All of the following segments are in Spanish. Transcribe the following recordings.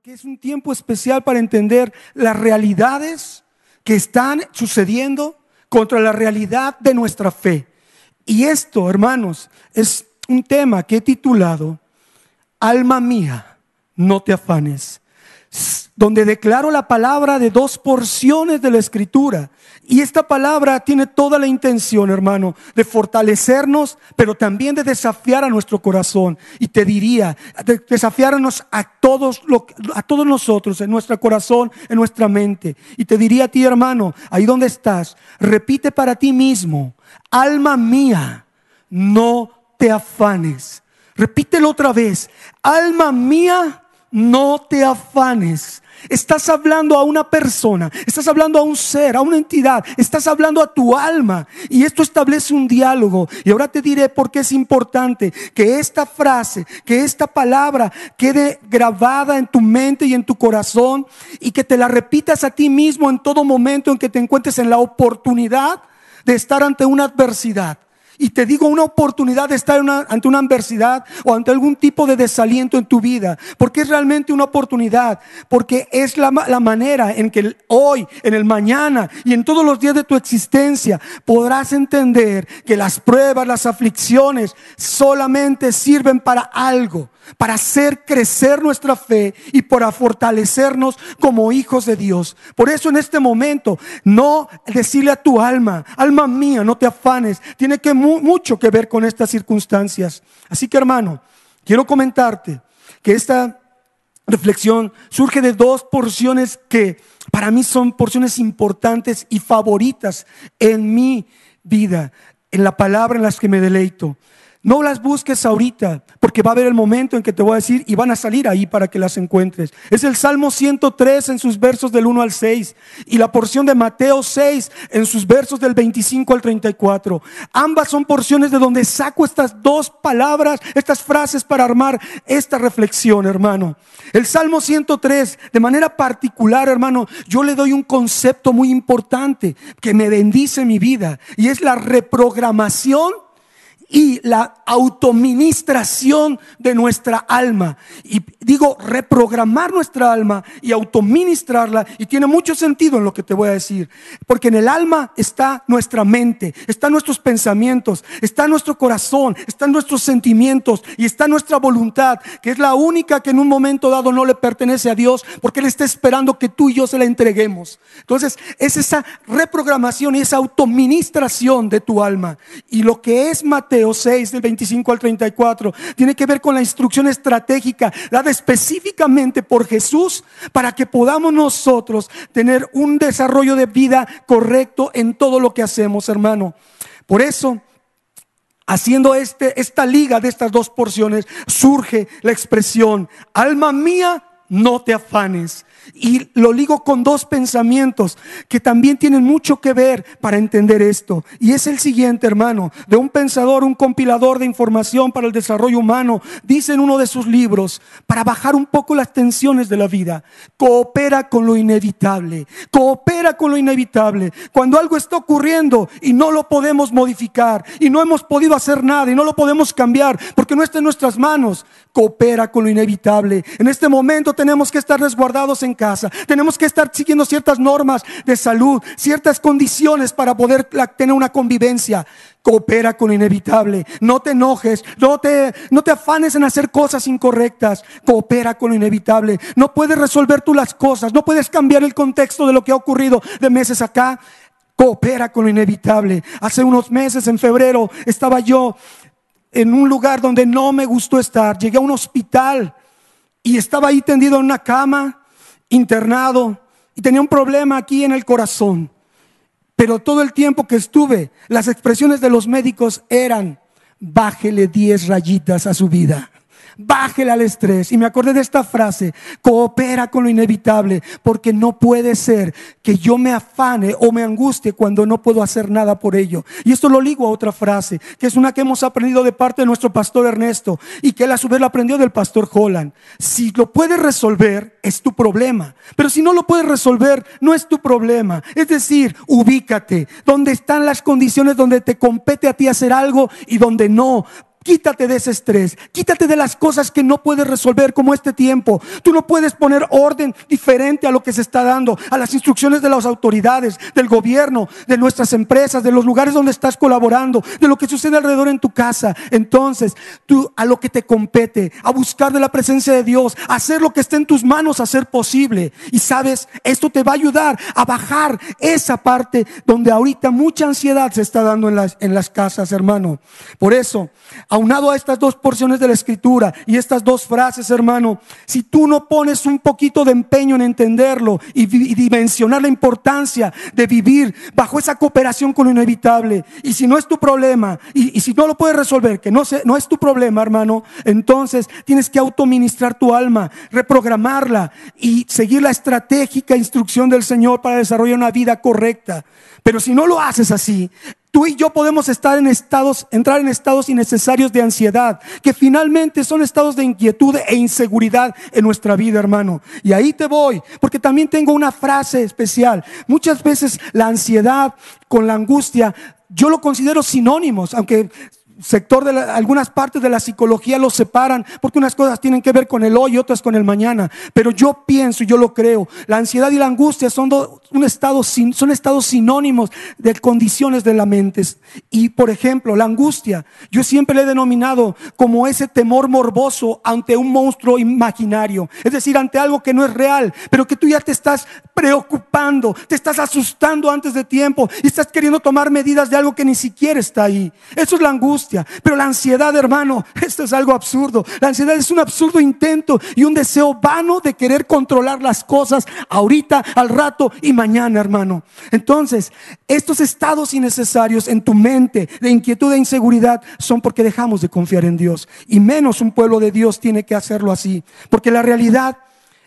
porque es un tiempo especial para entender las realidades que están sucediendo contra la realidad de nuestra fe. Y esto, hermanos, es un tema que he titulado, Alma mía, no te afanes donde declaro la palabra de dos porciones de la escritura. Y esta palabra tiene toda la intención, hermano, de fortalecernos, pero también de desafiar a nuestro corazón. Y te diría, de desafiarnos a todos, a todos nosotros, en nuestro corazón, en nuestra mente. Y te diría a ti, hermano, ahí donde estás, repite para ti mismo, alma mía, no te afanes. Repítelo otra vez, alma mía, no te afanes. Estás hablando a una persona, estás hablando a un ser, a una entidad, estás hablando a tu alma. Y esto establece un diálogo. Y ahora te diré por qué es importante que esta frase, que esta palabra quede grabada en tu mente y en tu corazón y que te la repitas a ti mismo en todo momento en que te encuentres en la oportunidad de estar ante una adversidad. Y te digo una oportunidad de estar ante una adversidad o ante algún tipo de desaliento en tu vida. Porque es realmente una oportunidad. Porque es la, la manera en que hoy, en el mañana y en todos los días de tu existencia podrás entender que las pruebas, las aflicciones solamente sirven para algo para hacer crecer nuestra fe y para fortalecernos como hijos de Dios. Por eso en este momento, no decirle a tu alma, alma mía, no te afanes, tiene que mucho que ver con estas circunstancias. Así que hermano, quiero comentarte que esta reflexión surge de dos porciones que para mí son porciones importantes y favoritas en mi vida, en la palabra en las que me deleito. No las busques ahorita, porque va a haber el momento en que te voy a decir y van a salir ahí para que las encuentres. Es el Salmo 103 en sus versos del 1 al 6 y la porción de Mateo 6 en sus versos del 25 al 34. Ambas son porciones de donde saco estas dos palabras, estas frases para armar esta reflexión, hermano. El Salmo 103, de manera particular, hermano, yo le doy un concepto muy importante que me bendice mi vida y es la reprogramación y la autoministración de nuestra alma. Y digo, reprogramar nuestra alma y autoministrarla. Y tiene mucho sentido en lo que te voy a decir. Porque en el alma está nuestra mente, están nuestros pensamientos, está nuestro corazón, están nuestros sentimientos y está nuestra voluntad, que es la única que en un momento dado no le pertenece a Dios, porque Él está esperando que tú y yo se la entreguemos. Entonces, es esa reprogramación y esa autoministración de tu alma. Y lo que es Mateo 6 del 25 al 34 tiene que ver con la instrucción estratégica dada específicamente por Jesús para que podamos nosotros tener un desarrollo de vida correcto en todo lo que hacemos, hermano. Por eso, haciendo este, esta liga de estas dos porciones, surge la expresión, alma mía, no te afanes. Y lo ligo con dos pensamientos que también tienen mucho que ver para entender esto. Y es el siguiente, hermano, de un pensador, un compilador de información para el desarrollo humano, dice en uno de sus libros, para bajar un poco las tensiones de la vida, coopera con lo inevitable, coopera con lo inevitable. Cuando algo está ocurriendo y no lo podemos modificar y no hemos podido hacer nada y no lo podemos cambiar porque no está en nuestras manos, coopera con lo inevitable. En este momento tenemos que estar resguardados en casa. Tenemos que estar siguiendo ciertas normas de salud, ciertas condiciones para poder tener una convivencia. Coopera con lo inevitable. No te enojes, no te, no te afanes en hacer cosas incorrectas. Coopera con lo inevitable. No puedes resolver tú las cosas, no puedes cambiar el contexto de lo que ha ocurrido de meses acá. Coopera con lo inevitable. Hace unos meses, en febrero, estaba yo en un lugar donde no me gustó estar. Llegué a un hospital y estaba ahí tendido en una cama, internado, y tenía un problema aquí en el corazón. Pero todo el tiempo que estuve, las expresiones de los médicos eran, bájele 10 rayitas a su vida bájele al estrés. Y me acordé de esta frase, coopera con lo inevitable, porque no puede ser que yo me afane o me angustie cuando no puedo hacer nada por ello. Y esto lo ligo a otra frase, que es una que hemos aprendido de parte de nuestro pastor Ernesto y que él a su vez lo aprendió del pastor Holland. Si lo puedes resolver, es tu problema. Pero si no lo puedes resolver, no es tu problema. Es decir, ubícate donde están las condiciones donde te compete a ti hacer algo y donde no Quítate de ese estrés, quítate de las cosas que no puedes resolver como este tiempo. Tú no puedes poner orden diferente a lo que se está dando, a las instrucciones de las autoridades, del gobierno, de nuestras empresas, de los lugares donde estás colaborando, de lo que sucede alrededor en tu casa. Entonces, tú a lo que te compete, a buscar de la presencia de Dios, a hacer lo que esté en tus manos, a hacer posible. Y sabes, esto te va a ayudar a bajar esa parte donde ahorita mucha ansiedad se está dando en las, en las casas, hermano. Por eso, aunado a estas dos porciones de la escritura y estas dos frases, hermano, si tú no pones un poquito de empeño en entenderlo y, dimensionar la importancia de vivir bajo esa cooperación con lo inevitable, y si no es tu problema, y, si no lo puedes resolver, que no, no es tu problema, hermano, entonces tienes que autoministrar tu alma, reprogramarla y seguir la estratégica instrucción del Señor para desarrollar una vida correcta. Pero si no lo haces así, Tú y yo podemos estar en estados, entrar en estados innecesarios de ansiedad, que finalmente son estados de inquietud e inseguridad en nuestra vida, hermano. Y ahí te voy, porque también tengo una frase especial. Muchas veces la ansiedad con la angustia, yo lo considero sinónimos, aunque sector de algunas partes de la psicología los separan porque unas cosas tienen que ver con el hoy y otras con el mañana. Pero yo pienso y yo lo creo. La ansiedad y la angustia son, un estado, son estados sinónimos de condiciones de la mente. Y por ejemplo, la angustia, yo siempre le he denominado como ese temor morboso ante un monstruo imaginario. Es decir, ante algo que no es real, pero que tú ya te estás preocupando, te estás asustando antes de tiempo y estás queriendo tomar medidas de algo que ni siquiera está ahí. Eso es la angustia. Pero la ansiedad, hermano, esto es algo absurdo. La ansiedad es un absurdo intento y un deseo vano de querer controlar las cosas ahorita, al rato y mañana, hermano. Entonces, estos estados innecesarios en tu mente de inquietud e inseguridad son porque dejamos de confiar en Dios. Y menos un pueblo de Dios tiene que hacerlo así. Porque la realidad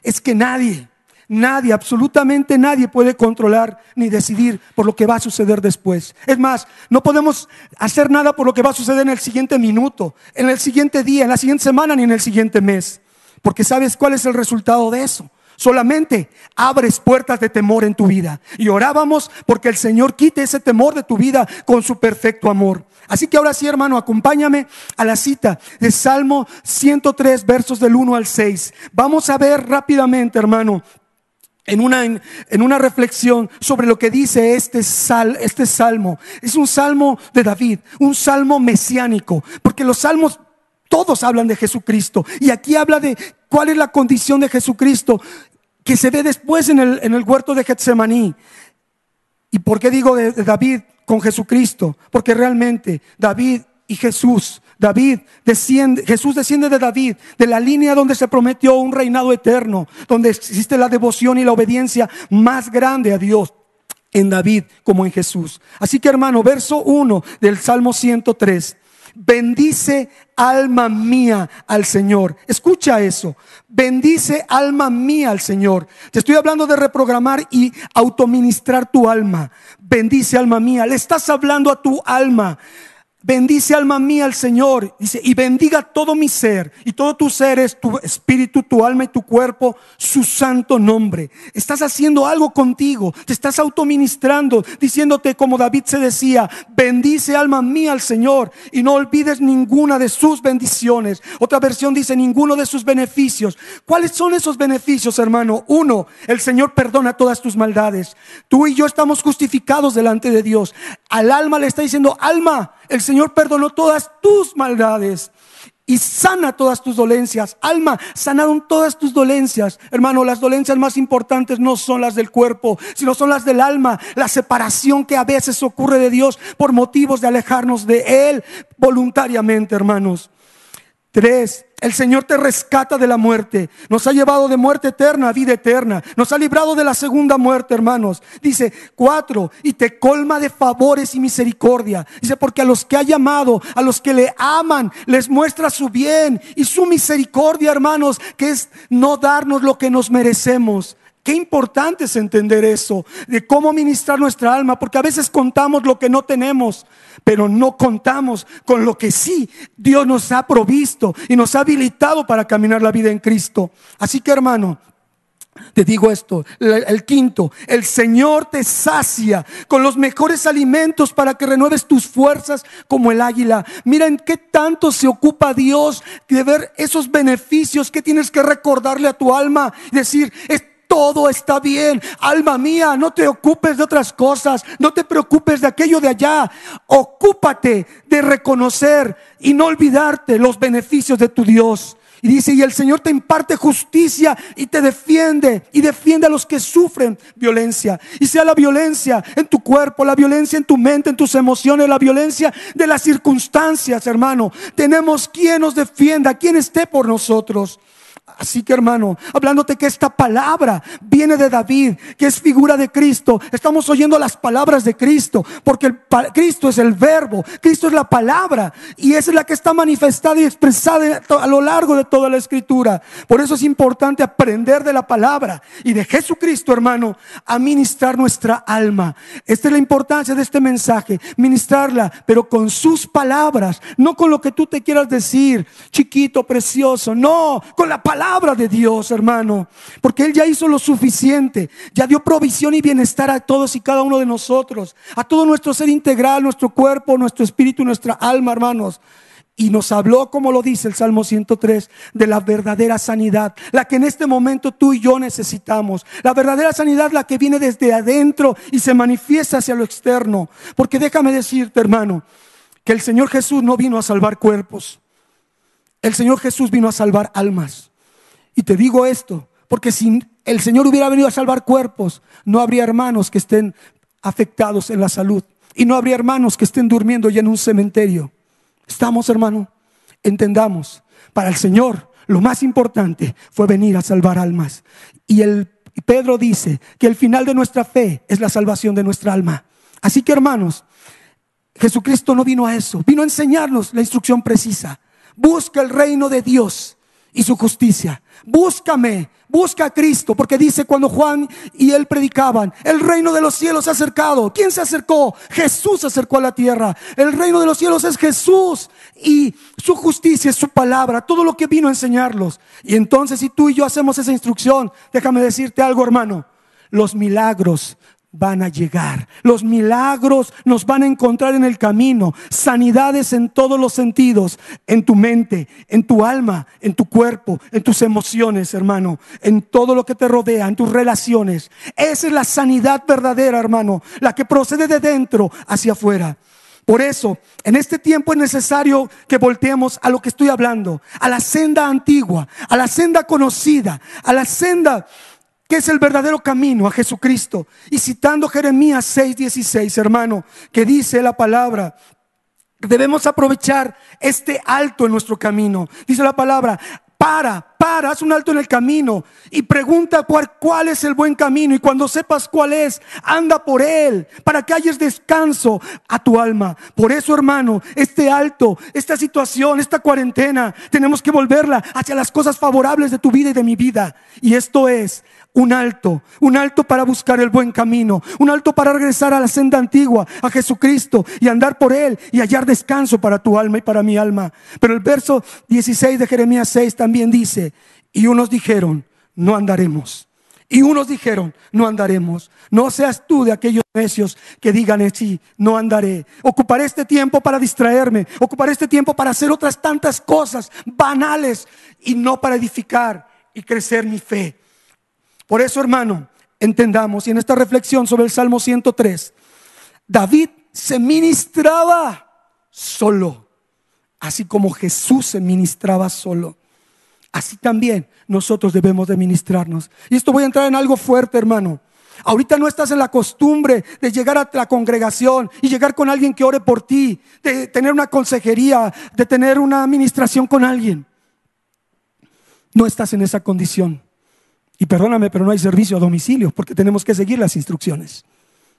es que nadie, Nadie, absolutamente nadie puede controlar ni decidir por lo que va a suceder después. Es más, no podemos hacer nada por lo que va a suceder en el siguiente minuto, en el siguiente día, en la siguiente semana ni en el siguiente mes. Porque sabes cuál es el resultado de eso. Solamente abres puertas de temor en tu vida. Y orábamos porque el Señor quite ese temor de tu vida con su perfecto amor. Así que ahora sí, hermano, acompáñame a la cita de Salmo 103, versos del 1 al 6. Vamos a ver rápidamente, hermano, en una, en una reflexión sobre lo que dice este, sal, este salmo. Es un salmo de David, un salmo mesiánico, porque los salmos todos hablan de Jesucristo. Y aquí habla de cuál es la condición de Jesucristo que se ve después en el, en el huerto de Getsemaní. ¿Y por qué digo de David con Jesucristo? Porque realmente David y Jesús David desciende, Jesús desciende de David, de la línea donde se prometió un reinado eterno, donde existe la devoción y la obediencia más grande a Dios en David como en Jesús. Así que hermano, verso 1 del Salmo 103. Bendice alma mía al Señor. Escucha eso. Bendice alma mía al Señor. Te estoy hablando de reprogramar y autoministrar tu alma. Bendice alma mía. Le estás hablando a tu alma. Bendice alma mía al Señor. Dice, y bendiga todo mi ser. Y todo tu ser es tu espíritu, tu alma y tu cuerpo, su santo nombre. Estás haciendo algo contigo. Te estás autoministrando, diciéndote como David se decía, bendice alma mía al Señor. Y no olvides ninguna de sus bendiciones. Otra versión dice, ninguno de sus beneficios. ¿Cuáles son esos beneficios, hermano? Uno, el Señor perdona todas tus maldades. Tú y yo estamos justificados delante de Dios. Al alma le está diciendo, alma, el Señor perdonó todas tus maldades y sana todas tus dolencias. Alma, sanaron todas tus dolencias. Hermano, las dolencias más importantes no son las del cuerpo, sino son las del alma. La separación que a veces ocurre de Dios por motivos de alejarnos de Él voluntariamente, hermanos. Tres, el Señor te rescata de la muerte. Nos ha llevado de muerte eterna a vida eterna. Nos ha librado de la segunda muerte, hermanos. Dice, cuatro, y te colma de favores y misericordia. Dice, porque a los que ha llamado, a los que le aman, les muestra su bien y su misericordia, hermanos, que es no darnos lo que nos merecemos. Qué importante es entender eso, de cómo ministrar nuestra alma, porque a veces contamos lo que no tenemos, pero no contamos con lo que sí Dios nos ha provisto y nos ha habilitado para caminar la vida en Cristo. Así que hermano, Te digo esto, el quinto, el Señor te sacia con los mejores alimentos para que renueves tus fuerzas como el águila. Mira en qué tanto se ocupa Dios de ver esos beneficios que tienes que recordarle a tu alma, decir, todo está bien. Alma mía, no te ocupes de otras cosas, no te preocupes de aquello de allá. Ocúpate de reconocer y no olvidarte los beneficios de tu Dios. Y dice, y el Señor te imparte justicia y te defiende y defiende a los que sufren violencia. Y sea la violencia en tu cuerpo, la violencia en tu mente, en tus emociones, la violencia de las circunstancias, hermano. Tenemos quien nos defienda, quien esté por nosotros. Así que hermano, hablándote que esta palabra viene de David, que es figura de Cristo. Estamos oyendo las palabras de Cristo, porque el, Cristo es el verbo, Cristo es la palabra y es la que está manifestada y expresada a lo largo de toda la escritura. Por eso es importante aprender de la palabra y de Jesucristo, hermano, a ministrar nuestra alma. Esta es la importancia de este mensaje, ministrarla, pero con sus palabras, no con lo que tú te quieras decir, chiquito, precioso, no, con la palabra palabra de Dios, hermano, porque Él ya hizo lo suficiente, ya dio provisión y bienestar a todos y cada uno de nosotros, a todo nuestro ser integral, nuestro cuerpo, nuestro espíritu, nuestra alma, hermanos. Y nos habló, como lo dice el Salmo 103, de la verdadera sanidad, la que en este momento tú y yo necesitamos. La verdadera sanidad, la que viene desde adentro y se manifiesta hacia lo externo. Porque déjame decirte, hermano, que el Señor Jesús no vino a salvar cuerpos. El Señor Jesús vino a salvar almas. Y te digo esto, porque si el Señor hubiera venido a salvar cuerpos, no habría hermanos que estén afectados en la salud. Y no habría hermanos que estén durmiendo ya en un cementerio. ¿Estamos, hermano? Entendamos, para el Señor lo más importante fue venir a salvar almas. Y el Pedro dice que el final de nuestra fe es la salvación de nuestra alma. Así que, hermanos, Jesucristo no vino a eso, vino a enseñarnos la instrucción precisa. Busca el reino de Dios y su justicia. Búscame, busca a Cristo, porque dice cuando Juan y él predicaban, el reino de los cielos se ha acercado. ¿Quién se acercó? Jesús se acercó a la tierra. El reino de los cielos es Jesús y su justicia es su palabra, todo lo que vino a enseñarlos. Y entonces si tú y yo hacemos esa instrucción, déjame decirte algo, hermano, los milagros van a llegar. Los milagros nos van a encontrar en el camino. Sanidades en todos los sentidos. En tu mente, en tu alma, en tu cuerpo, en tus emociones, hermano. En todo lo que te rodea, en tus relaciones. Esa es la sanidad verdadera, hermano. La que procede de dentro hacia afuera. Por eso, en este tiempo es necesario que volteemos a lo que estoy hablando. A la senda antigua, a la senda conocida, a la senda que es el verdadero camino a Jesucristo. Y citando Jeremías 6:16, hermano, que dice la palabra, debemos aprovechar este alto en nuestro camino. Dice la palabra, para, para, haz un alto en el camino y pregunta cuál, cuál, es el buen camino y cuando sepas cuál es, anda por él para que hayas descanso a tu alma. Por eso, hermano, este alto, esta situación, esta cuarentena, tenemos que volverla hacia las cosas favorables de tu vida y de mi vida. Y esto es un alto, un alto para buscar el buen camino, un alto para regresar a la senda antigua, a Jesucristo y andar por Él y hallar descanso para tu alma y para mi alma. Pero el verso 16 de Jeremías 6 también dice, y unos dijeron, no andaremos. Y unos dijeron, no andaremos. No seas tú de aquellos necios que digan, sí, no andaré. Ocuparé este tiempo para distraerme. Ocuparé este tiempo para hacer otras tantas cosas banales y no para edificar y crecer mi fe. Por eso, hermano, entendamos, y en esta reflexión sobre el Salmo 103, David se ministraba solo, así como Jesús se ministraba solo. Así también nosotros debemos de ministrarnos. Y esto voy a entrar en algo fuerte, hermano. Ahorita no estás en la costumbre de llegar a la congregación y llegar con alguien que ore por ti, de tener una consejería, de tener una administración con alguien. No estás en esa condición. Y perdóname, pero no hay servicio a domicilio porque tenemos que seguir las instrucciones.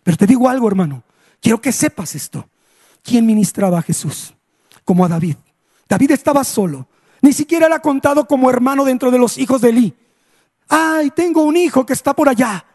Pero te digo algo, hermano. Quiero que sepas esto. ¿Quién ministraba a Jesús? Como a David. David estaba solo. Ni siquiera era contado como hermano dentro de los hijos de Elí. Ay, tengo un hijo que está por allá.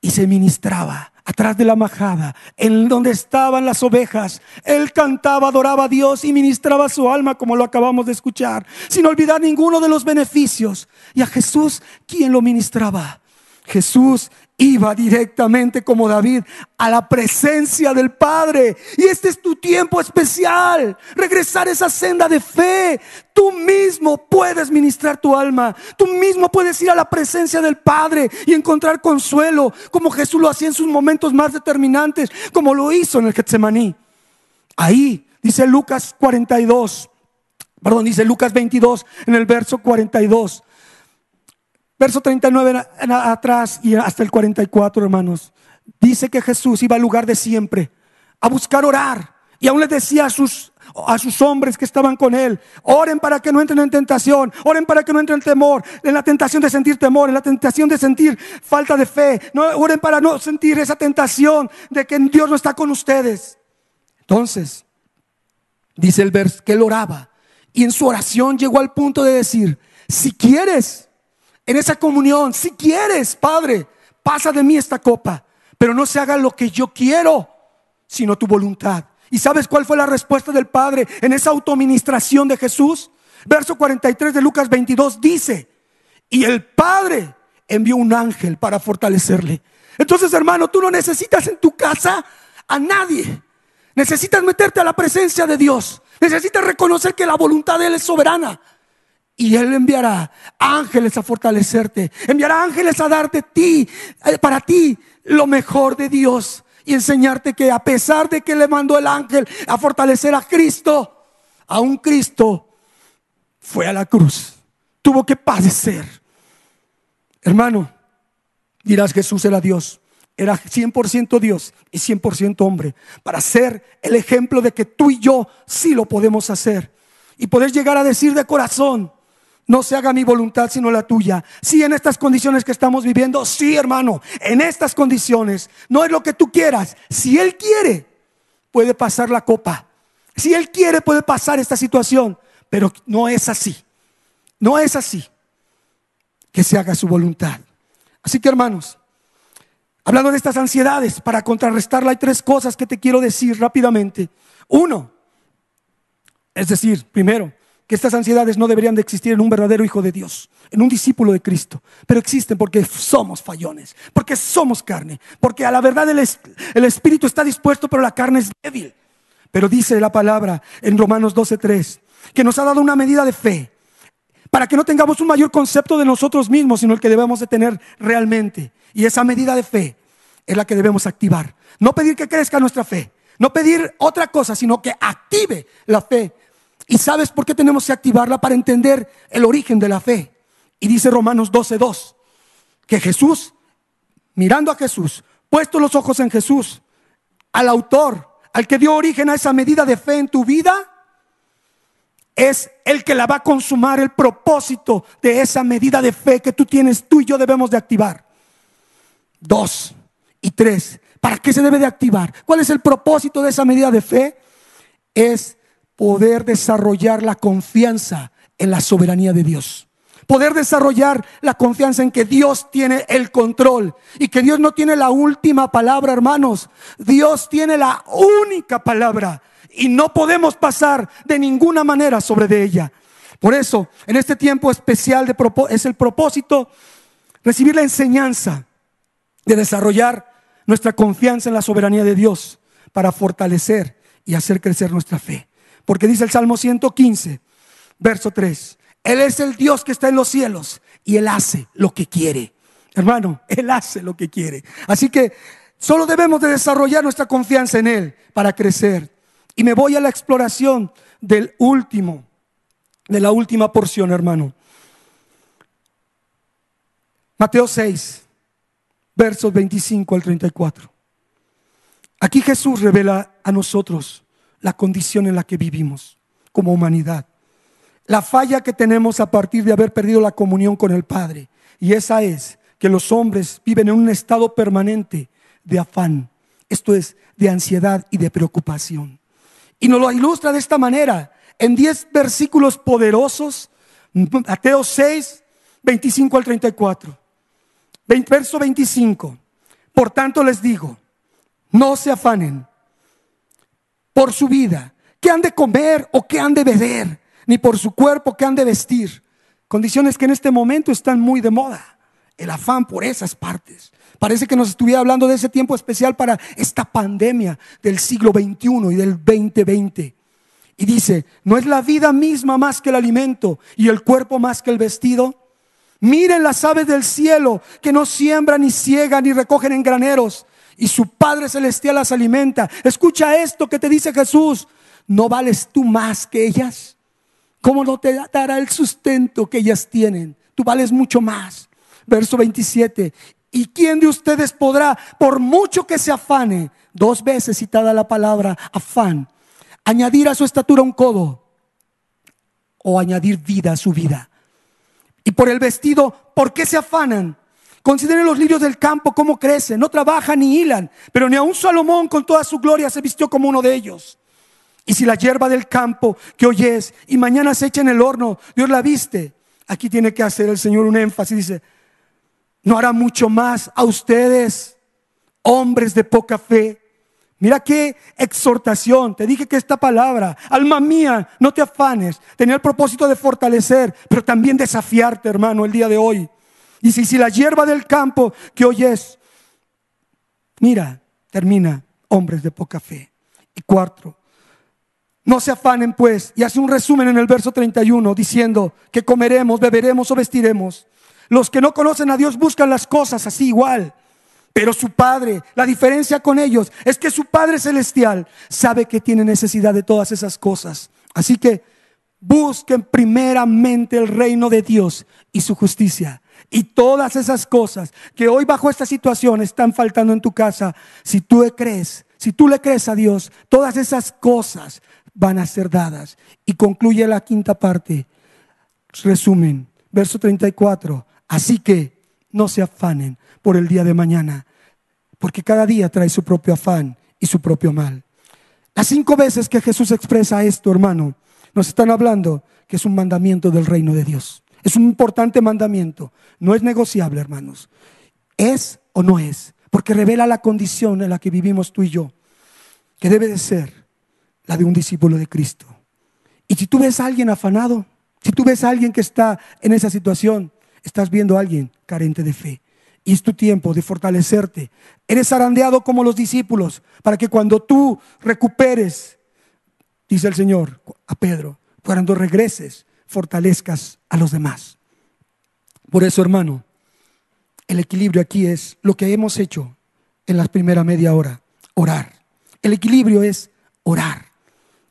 Y se ministraba atrás de la majada, en donde estaban las ovejas. Él cantaba, adoraba a Dios y ministraba su alma, como lo acabamos de escuchar, sin olvidar ninguno de los beneficios. Y a Jesús, ¿quién lo ministraba? Jesús iba directamente como David a la presencia del Padre. Y este es tu tiempo especial. Regresar a esa senda de fe. Tú mismo puedes ministrar tu alma. Tú mismo puedes ir a la presencia del Padre y encontrar consuelo, como Jesús lo hacía en sus momentos más determinantes, como lo hizo en el Getsemaní. Ahí dice Lucas 42, perdón, dice Lucas 22 en el verso 42. Verso 39 atrás y hasta el 44, hermanos. Dice que Jesús iba al lugar de siempre a buscar orar. Y aún les decía a sus, a sus hombres que estaban con él, oren para que no entren en tentación, oren para que no entren en temor, en la tentación de sentir temor, en la tentación de sentir falta de fe, no, oren para no sentir esa tentación de que Dios no está con ustedes. Entonces, dice el verso que él oraba y en su oración llegó al punto de decir, si quieres, en esa comunión, si quieres, Padre, pasa de mí esta copa, pero no se haga lo que yo quiero, sino tu voluntad. ¿Y sabes cuál fue la respuesta del Padre en esa autoministración de Jesús? Verso 43 de Lucas 22 dice, y el Padre envió un ángel para fortalecerle. Entonces, hermano, tú no necesitas en tu casa a nadie. Necesitas meterte a la presencia de Dios. Necesitas reconocer que la voluntad de Él es soberana. Y Él enviará ángeles a fortalecerte. Enviará ángeles a darte ti, eh, para ti, lo mejor de Dios. Y enseñarte que a pesar de que le mandó el ángel a fortalecer a Cristo, a un Cristo fue a la cruz. Tuvo que padecer. Hermano, dirás Jesús era Dios. Era 100% Dios y 100% hombre. Para ser el ejemplo de que tú y yo sí lo podemos hacer. Y poder llegar a decir de corazón, no se haga mi voluntad sino la tuya. Sí, en estas condiciones que estamos viviendo, sí, hermano, en estas condiciones, no es lo que tú quieras. Si Él quiere, puede pasar la copa. Si Él quiere, puede pasar esta situación, pero no es así. No es así. Que se haga su voluntad. Así que, hermanos, hablando de estas ansiedades, para contrarrestarla, hay tres cosas que te quiero decir rápidamente. Uno, es decir, primero, que estas ansiedades no deberían de existir en un verdadero hijo de Dios, en un discípulo de Cristo, pero existen porque somos fallones, porque somos carne, porque a la verdad el, espíritu está dispuesto, pero la carne es débil. Pero dice la palabra en Romanos 12:3 que nos ha dado una medida de fe para que no tengamos un mayor concepto de nosotros mismos, sino el que debemos de tener realmente. Y esa medida de fe es la que debemos activar. No pedir que crezca nuestra fe, no pedir otra cosa, sino que active la fe ¿Y sabes por qué tenemos que activarla? Para entender el origen de la fe. Y dice Romanos 12:2 que Jesús, mirando a Jesús, puesto los ojos en Jesús, al autor, al que dio origen a esa medida de fe en tu vida, es el que la va a consumar el propósito de esa medida de fe que tú tienes, tú y yo debemos de activar. Dos y tres. ¿Para qué se debe de activar? ¿Cuál es el propósito de esa medida de fe? Es poder desarrollar la confianza en la soberanía de Dios. Poder desarrollar la confianza en que Dios tiene el control y que Dios no tiene la última palabra, hermanos. Dios tiene la única palabra y no podemos pasar de ninguna manera sobre de ella. Por eso, en este tiempo especial de es el propósito recibir la enseñanza de desarrollar nuestra confianza en la soberanía de Dios para fortalecer y hacer crecer nuestra fe. Porque dice el Salmo 115, verso 3, Él es el Dios que está en los cielos y Él hace lo que quiere. Hermano, Él hace lo que quiere. Así que solo debemos de desarrollar nuestra confianza en Él para crecer. Y me voy a la exploración del último, de la última porción, hermano. Mateo 6, versos 25 al 34. Aquí Jesús revela a nosotros la condición en la que vivimos como humanidad. La falla que tenemos a partir de haber perdido la comunión con el Padre. Y esa es que los hombres viven en un estado permanente de afán. Esto es, de ansiedad y de preocupación. Y nos lo ilustra de esta manera, en 10 versículos poderosos, Mateo 6, 25 al 34. Verso 25. Por tanto les digo, no se afanen por su vida, qué han de comer o qué han de beber, ni por su cuerpo qué han de vestir. Condiciones que en este momento están muy de moda. El afán por esas partes. Parece que nos estuviera hablando de ese tiempo especial para esta pandemia del siglo XXI y del 2020. Y dice, ¿no es la vida misma más que el alimento y el cuerpo más que el vestido? Miren las aves del cielo que no siembran ni ciegan ni recogen en graneros y su Padre Celestial las alimenta. Escucha esto que te dice Jesús. ¿No vales tú más que ellas? ¿Cómo no te dará el sustento que ellas tienen? Tú vales mucho más. Verso 27. ¿Y quién de ustedes podrá, por mucho que se afane, dos veces citada la palabra afán, añadir a su estatura un codo o añadir vida a su vida? Y por el vestido, ¿por qué se afanan? Consideren los lirios del campo cómo crecen, no trabajan ni hilan, pero ni aun Salomón con toda su gloria se vistió como uno de ellos. Y si la hierba del campo que hoy es y mañana se echa en el horno, Dios la viste. Aquí tiene que hacer el Señor un énfasis, dice, no hará mucho más a ustedes, hombres de poca fe. Mira qué exhortación. Te dije que esta palabra, alma mía, no te afanes, tenía el propósito de fortalecer, pero también desafiarte, hermano, el día de hoy. Y si, la hierba del campo que hoy es, mira, termina, hombres de poca fe. Y cuarto, no se afanen pues, y hace un resumen en el verso 31 diciendo que comeremos, beberemos o vestiremos. Los que no conocen a Dios buscan las cosas así igual. Pero su Padre, la diferencia con ellos es que su Padre Celestial sabe que tiene necesidad de todas esas cosas. Así que busquen primeramente el reino de Dios y su justicia. Y todas esas cosas que hoy bajo esta situación están faltando en tu casa, si tú le crees, si tú le crees a Dios, todas esas cosas van a ser dadas. Y concluye la quinta parte. Resumen, verso 34. Así que no se afanen por el día de mañana, porque cada día trae su propio afán y su propio mal. Las cinco veces que Jesús expresa esto, hermano, nos están hablando que es un mandamiento del reino de Dios. Es un importante mandamiento. No es negociable, hermanos. ¿Es o no es? Porque revela la condición en la que vivimos tú y yo, que debe de ser la de un discípulo de Cristo. Y si tú ves a alguien afanado, si tú ves a alguien que está en esa situación, estás viendo a alguien carente de fe. Y es tu tiempo de fortalecerte. Eres arandeado como los discípulos para que cuando tú recuperes, dice el Señor a Pedro, cuando regreses, fortalezcas a los demás. Por eso, hermano, el equilibrio aquí es lo que hemos hecho en la primera media hora, orar. El equilibrio es orar.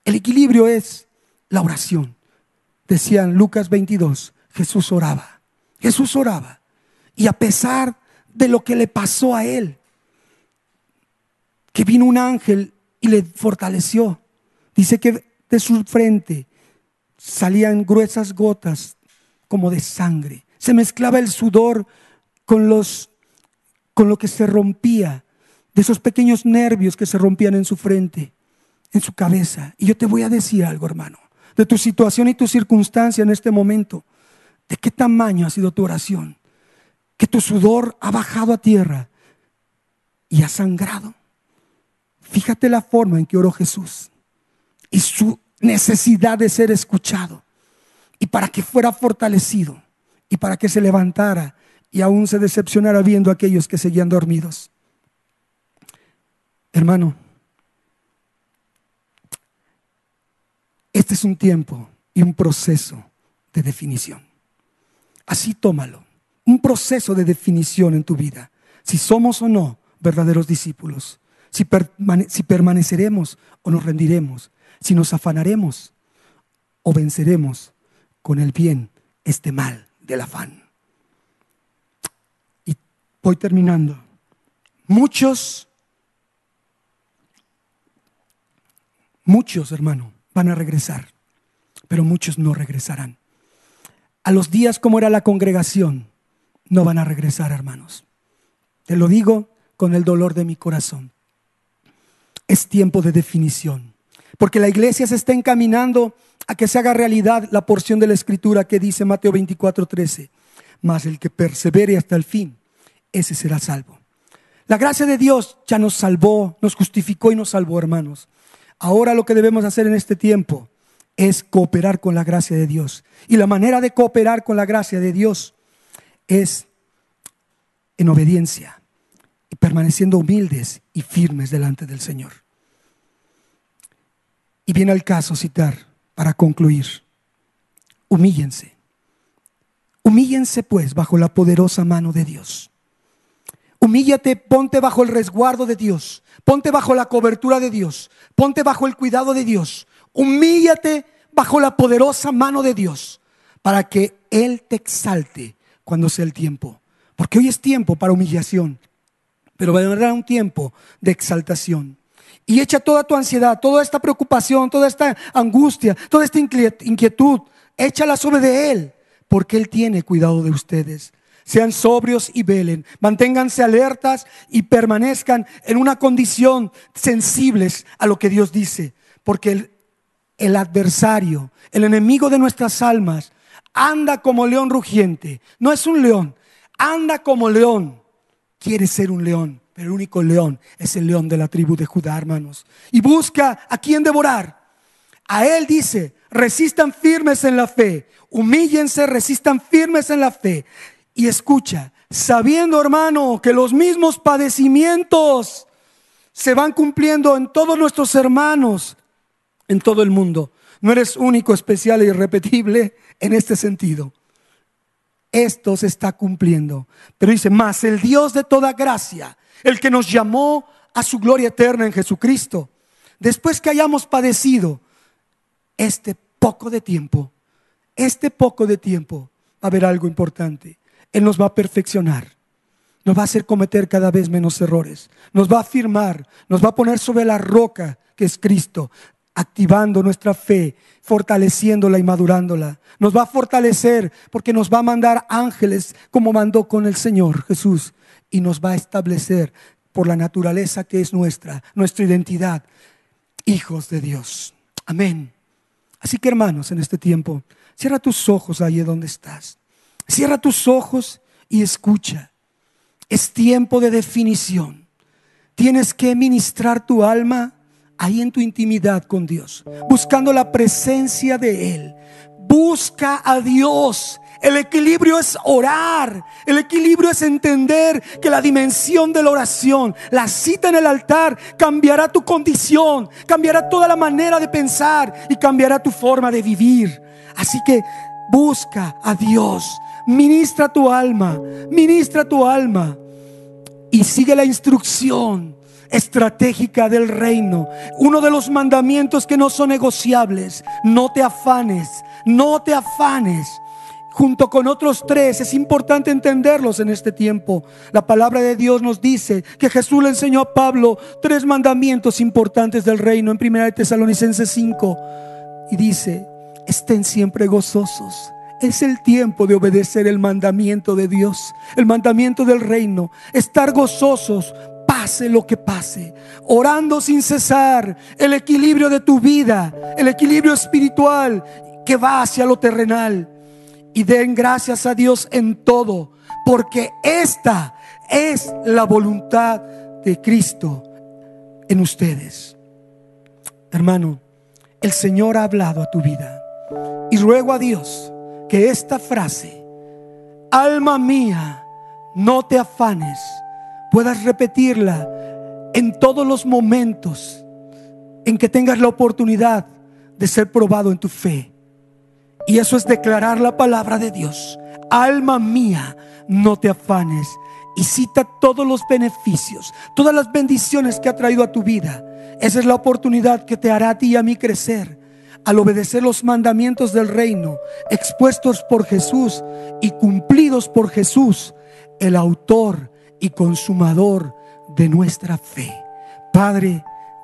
El equilibrio es la oración. Decían Lucas 22, Jesús oraba. Jesús oraba. Y a pesar de lo que le pasó a él, que vino un ángel y le fortaleció, dice que de su frente salían gruesas gotas como de sangre. Se mezclaba el sudor con los con lo que se rompía de esos pequeños nervios que se rompían en su frente, en su cabeza. Y yo te voy a decir algo, hermano, de tu situación y tu circunstancia en este momento. ¿De qué tamaño ha sido tu oración? Que tu sudor ha bajado a tierra y ha sangrado. Fíjate la forma en que oró Jesús. Y su necesidad de ser escuchado y para que fuera fortalecido y para que se levantara y aún se decepcionara viendo a aquellos que seguían dormidos. Hermano, este es un tiempo y un proceso de definición. Así tómalo, un proceso de definición en tu vida, si somos o no verdaderos discípulos, si, si permaneceremos o nos rendiremos, si nos afanaremos o venceremos con el bien este mal del afán. Y voy terminando. Muchos, muchos hermano, van a regresar, pero muchos no regresarán. A los días como era la congregación, no van a regresar, hermanos. Te lo digo con el dolor de mi corazón. Es tiempo de definición. Porque la iglesia se está encaminando a que se haga realidad la porción de la escritura que dice Mateo 24, 13. Mas el que persevere hasta el fin, ese será salvo. La gracia de Dios ya nos salvó, nos justificó y nos salvó, hermanos. Ahora lo que debemos hacer en este tiempo es cooperar con la gracia de Dios. Y la manera de cooperar con la gracia de Dios es en obediencia y permaneciendo humildes y firmes delante del Señor. Y viene al caso citar para concluir. Humíllense. Humíllense pues bajo la poderosa mano de Dios. Humíllate, ponte bajo el resguardo de Dios, ponte bajo la cobertura de Dios, ponte bajo el cuidado de Dios. Humíllate bajo la poderosa mano de Dios para que Él te exalte cuando sea el tiempo. Porque hoy es tiempo para humillación, pero va a haber un tiempo de exaltación. Y echa toda tu ansiedad, toda esta preocupación, toda esta angustia, toda esta inquietud, échala sobre de Él, porque Él tiene cuidado de ustedes. Sean sobrios y velen, manténganse alertas y permanezcan en una condición sensibles a lo que Dios dice, porque el, el adversario, el enemigo de nuestras almas, anda como león rugiente. No es un león, anda como león. Quiere ser un león, pero el único león es el león de la tribu de Judá, hermanos. Y busca a quien devorar. A él dice, resistan firmes en la fe, humíllense, resistan firmes en la fe. Y escucha, sabiendo hermano que los mismos padecimientos se van cumpliendo en todos nuestros hermanos en todo el mundo. No eres único, especial e irrepetible en este sentido. Esto se está cumpliendo. Pero dice, más el Dios de toda gracia, el que nos llamó a su gloria eterna en Jesucristo, después que hayamos padecido este poco de tiempo, este poco de tiempo, va a haber algo importante. Él nos va a perfeccionar, nos va a hacer cometer cada vez menos errores, nos va a afirmar, nos va a poner sobre la roca que es Cristo, activando nuestra fe, fortaleciéndola y madurándola. Nos va a fortalecer porque nos va a mandar ángeles como mandó con el Señor Jesús y nos va a establecer por la naturaleza que es nuestra, nuestra identidad, hijos de Dios. Amén. Así que hermanos, en este tiempo, cierra tus ojos ahí donde estás. Cierra tus ojos y escucha. Es tiempo de definición. Tienes que ministrar tu alma ahí en tu intimidad con Dios, buscando la presencia de Él. Busca a Dios. El equilibrio es orar. El equilibrio es entender que la dimensión de la oración, la cita en el altar, cambiará tu condición, cambiará toda la manera de pensar y cambiará tu forma de vivir. Así que busca a Dios. Ministra tu alma, ministra tu alma y sigue la instrucción estratégica del reino. Uno de los mandamientos que no son negociables. No te afanes, no te afanes. Junto con otros tres, es importante entenderlos en este tiempo. La palabra de Dios nos dice que Jesús le enseñó a Pablo tres mandamientos importantes del reino en 1 Tesalonicenses 5. Y dice, estén siempre gozosos. Es el tiempo de obedecer el mandamiento de Dios, el mandamiento del reino. Estar gozosos pase lo que pase, orando sin cesar, el equilibrio de tu vida, el equilibrio espiritual que va hacia lo terrenal. Y den gracias a Dios en todo, porque esta es la voluntad de Cristo en ustedes. Hermano, el Señor ha hablado a tu vida. Y ruego a Dios que esta frase, alma mía, no te afanes puedas repetirla en todos los momentos en que tengas la oportunidad de ser probado en tu fe. Y eso es declarar la palabra de Dios. Alma mía, no te afanes. Y cita todos los beneficios, todas las bendiciones que ha traído a tu vida. Esa es la oportunidad que te hará a ti y a mí crecer al obedecer los mandamientos del reino expuestos por Jesús y cumplidos por Jesús, el autor y consumador de nuestra fe. Padre,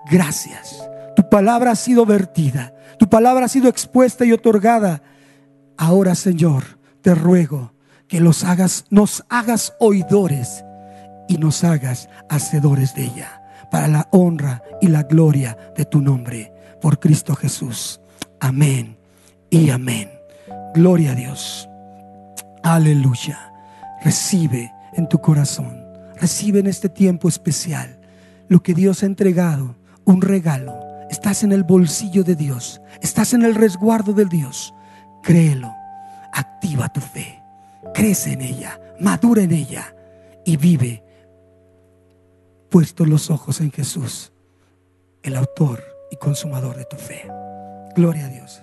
gracias. Tu palabra ha sido vertida, tu palabra ha sido expuesta y otorgada. Ahora, Señor, te ruego que los hagas, nos hagas oidores y nos hagas hacedores de ella, para la honra y la gloria de tu nombre, por Cristo Jesús. Amén y amén. Gloria a Dios. Aleluya. Recibe en tu corazón Recibe en este tiempo especial lo que Dios ha entregado, un regalo. Estás en el bolsillo de Dios, estás en el resguardo del Dios. Créelo, activa tu fe, crece en ella, madura en ella y vive puestos los ojos en Jesús, el autor y consumador de tu fe. Gloria a Dios.